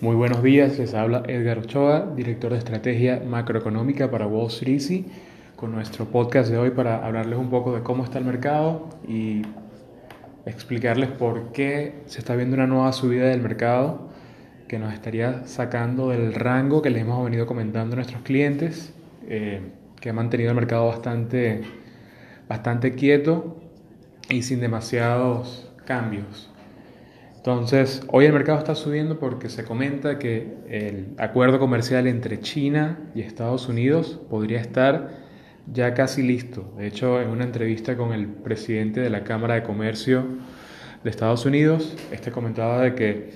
Muy buenos días, les habla Edgar Ochoa, director de estrategia macroeconómica para Wall Street con nuestro podcast de hoy para hablarles un poco de cómo está el mercado y explicarles por qué se está viendo una nueva subida del mercado que nos estaría sacando del rango que les hemos venido comentando a nuestros clientes, eh, que ha mantenido el mercado bastante, bastante quieto y sin demasiados cambios. Entonces, hoy el mercado está subiendo porque se comenta que el acuerdo comercial entre China y Estados Unidos podría estar ya casi listo. De hecho, en una entrevista con el presidente de la Cámara de Comercio de Estados Unidos, este comentaba de que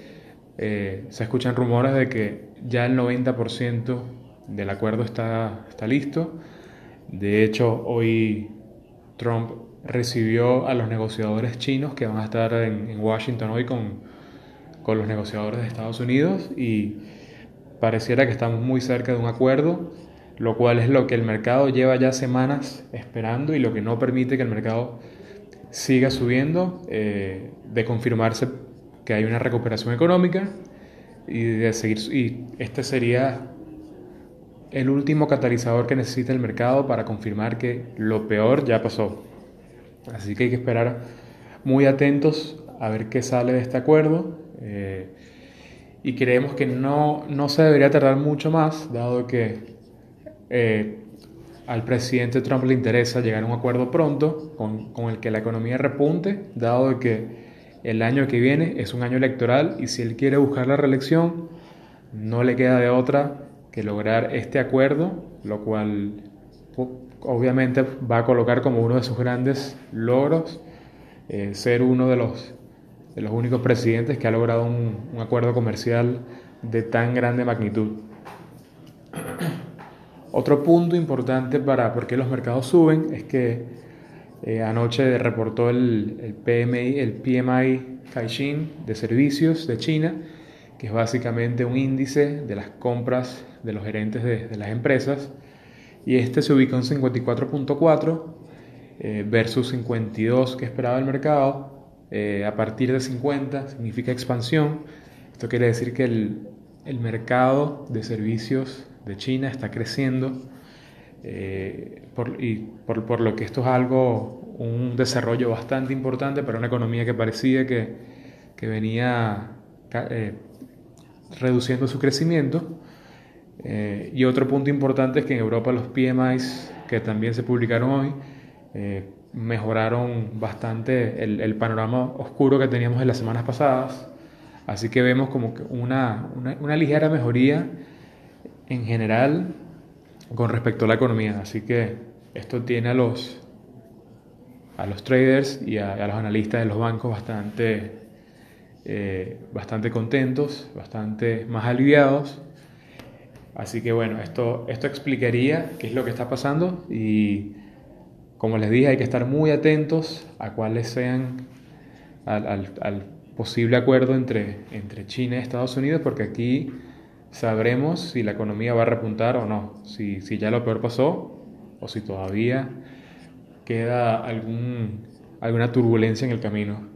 eh, se escuchan rumores de que ya el 90% del acuerdo está, está listo. De hecho, hoy Trump recibió a los negociadores chinos que van a estar en, Washington hoy con, con, los negociadores de Estados Unidos y pareciera que estamos muy cerca de un acuerdo, lo cual es lo que el mercado lleva ya semanas esperando y lo que no permite que el mercado siga subiendo, eh, de confirmarse que hay una recuperación económica y de seguir y este sería el último catalizador que necesita el mercado para confirmar que lo peor ya pasó. Así que hay que esperar muy atentos a ver qué sale de este acuerdo. Eh, y creemos que no, no, se debería tardar mucho más, dado que eh, al presidente Trump le interesa llegar a un acuerdo pronto con, con, el que la economía repunte, dado que el año que viene es un año electoral y si él quiere buscar la reelección, no le queda de otra que lograr este acuerdo, lo cual obviamente va a colocar como uno de sus grandes logros eh, ser uno de los, de los únicos presidentes que ha logrado un, acuerdo comercial de tan grande magnitud. Otro punto importante para por qué los mercados suben es que eh, anoche reportó el, el, PMI, el PMI Caixin de servicios de China, que es básicamente un índice de las compras de los gerentes de, de las empresas y este se ubicó en 54.4 eh, versus 52 que esperaba el mercado. Eh, a partir de 50 significa expansión. Esto quiere decir que el, el mercado de servicios de China está creciendo eh, por, y por, por, lo que esto es algo, un desarrollo bastante importante para una economía que parecía que, que venía reduciendo su crecimiento. Eh, y otro punto importante es que en Europa los PMIs que también se publicaron hoy eh, mejoraron bastante el, el, panorama oscuro que teníamos en las semanas pasadas. Así que vemos como que una, una, una, ligera mejoría en general con respecto a la economía. Así que esto tiene a los, a los traders y a, a los analistas de los bancos bastante, eh, bastante contentos, bastante más aliviados Así que bueno, esto, esto explicaría qué es lo que está pasando y como les dije hay que estar muy atentos a cuáles sean al, posible acuerdo entre, entre China y Estados Unidos porque aquí sabremos si la economía va a repuntar o no, si, si ya lo peor pasó o si todavía queda algún, alguna turbulencia en el camino.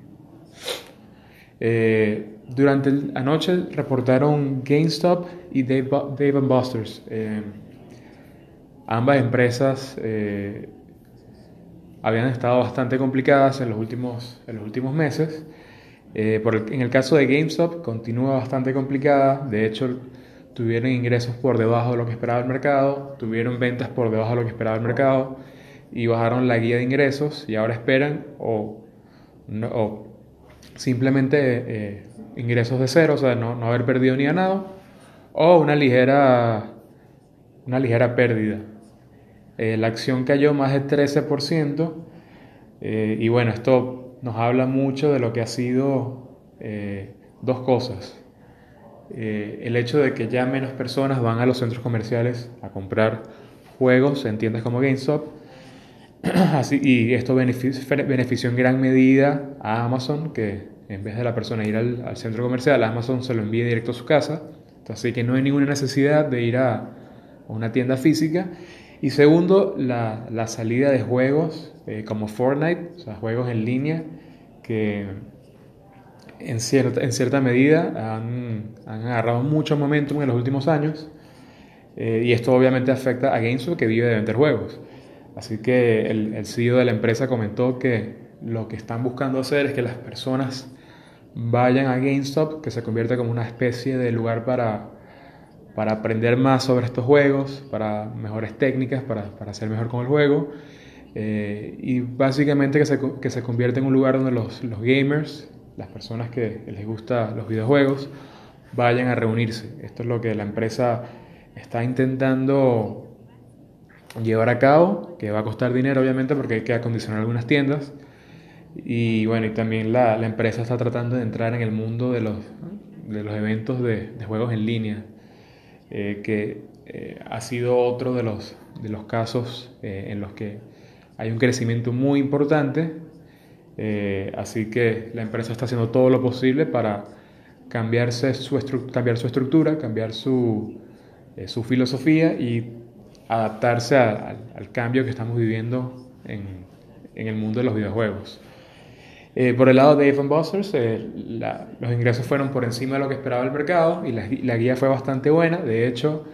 Eh, durante la anoche reportaron GameStop y Dave, Buster's. Eh, ambas empresas eh, habían estado bastante complicadas en los últimos, en los últimos meses. por en el caso de GameStop continúa bastante complicada. De hecho, tuvieron ingresos por debajo de lo que esperaba el mercado, tuvieron ventas por debajo de lo que esperaba el mercado y bajaron la guía de ingresos y ahora esperan o, o simplemente eh, ingresos de cero, o sea, no, no, haber perdido ni ganado, o una ligera, una ligera pérdida. Eh, la acción cayó más del 13%, eh, y bueno, esto nos habla mucho de lo que ha sido dos cosas. el hecho de que ya menos personas van a los centros comerciales a comprar juegos en tiendas como GameStop, Y esto benefició, en gran medida a Amazon, que en vez de la persona ir al, centro comercial, Amazon se lo envía directo a su casa. Así que no hay ninguna necesidad de ir a, una tienda física. Y segundo, la, salida de juegos eh, como Fortnite, o sea, juegos en línea, que en cierta, en cierta medida han, han agarrado mucho momentum en los últimos años eh, y esto obviamente afecta a GameStop que vive de vender juegos. Así que el, el CEO de la empresa comentó que lo que están buscando hacer es que las personas vayan a GameStop, que se convierta como una especie de lugar para, para aprender más sobre estos juegos, para mejores técnicas, para, para hacer mejor con el juego. Eh, y básicamente que se, que se convierta en un lugar donde los, los gamers, las personas que les gustan los videojuegos, vayan a reunirse. Esto es lo que la empresa está intentando llevar a cabo, que va a costar dinero obviamente porque hay que acondicionar algunas tiendas. Y bueno, y también la, la empresa está tratando de entrar en el mundo de los, de los eventos de, de juegos en línea, eh, que eh, ha sido otro de los, de los casos eh, en los que hay un crecimiento muy importante. así que la empresa está haciendo todo lo posible para cambiarse su cambiar su estructura, cambiar su, su filosofía y adaptarse al, cambio que estamos viviendo en, el mundo de los videojuegos. Eh, por el lado de Dave Busters, eh, los ingresos fueron por encima de lo que esperaba el mercado y la, guía fue bastante buena. De hecho,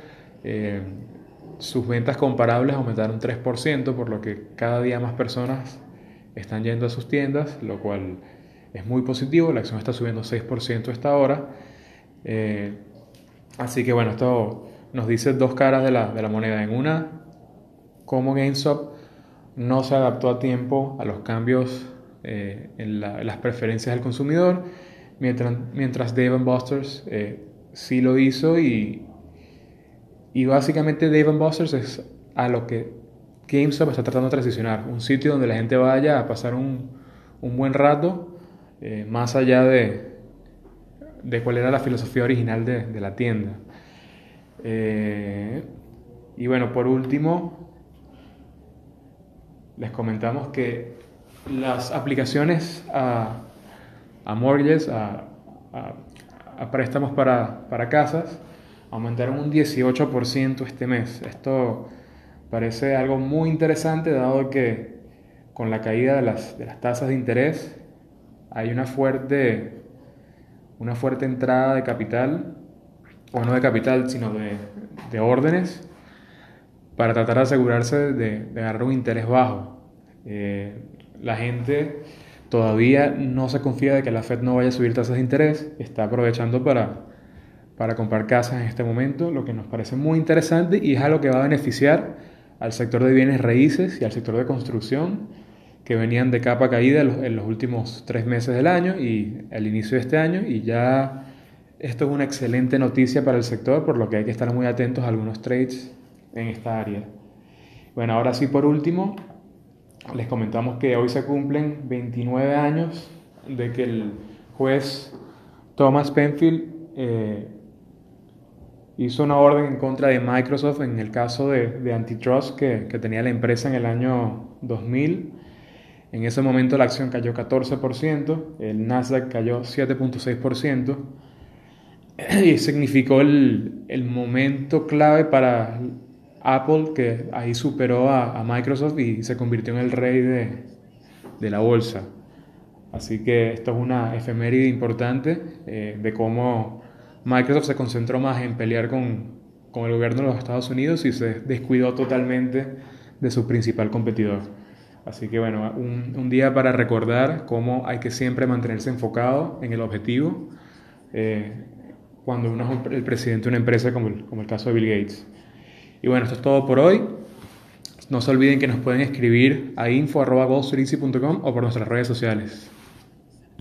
eh, sus ventas comparables aumentaron 3%, por lo que cada día más personas están yendo a sus tiendas, lo cual es muy positivo. La acción está subiendo 6% esta hora. así que bueno, esto nos dice dos caras de la, de la moneda. En una, cómo GameStop no se adaptó a tiempo a los cambios eh, en, las preferencias del consumidor, mientras, mientras Dave Busters eh, sí lo hizo y, y básicamente Dave Busters es a lo que GameStop está tratando de transicionar, un sitio donde la gente vaya a pasar un, un buen rato, eh, más allá de, de cuál era la filosofía original de, de la tienda. Eh, y bueno, por último, les comentamos que las aplicaciones a, a mortgages, a, a, préstamos para, para, casas, aumentaron un 18% este mes. Esto parece algo muy interesante dado que con la caída de las, de las tasas de interés hay una fuerte, una fuerte entrada de capital o no de capital, sino de, de órdenes, para tratar de asegurarse de, de agarrar un interés bajo. Eh, la gente todavía no se confía de que la Fed no vaya a subir tasas de interés, está aprovechando para, para comprar casas en este momento, lo que nos parece muy interesante y es algo que va a beneficiar al sector de bienes raíces y al sector de construcción, que venían de capa caída en los, últimos tres meses del año y el inicio de este año, y ya esto es una excelente noticia para el sector, por lo que hay que estar muy atentos a algunos trades en esta área. Bueno, ahora sí, por último, les comentamos que hoy se cumplen 29 años de que el juez Thomas Penfield eh, hizo una orden en contra de Microsoft en el caso de, antitrust que, que, tenía la empresa en el año 2000. En ese momento la acción cayó 14%, el Nasdaq cayó 7.6% y significó el, el, momento clave para Apple, que ahí superó a, Microsoft y se convirtió en el rey de, de, la bolsa. Así que esto es una efeméride importante eh, de cómo Microsoft se concentró más en pelear con, con el gobierno de los Estados Unidos y se descuidó totalmente de su principal competidor. Así que bueno, un, un, día para recordar cómo hay que siempre mantenerse enfocado en el objetivo. Eh, cuando uno es el presidente de una empresa como el, como el caso de Bill Gates. Y bueno, esto es todo por hoy. No se olviden que nos pueden escribir a info.com o por nuestras redes sociales.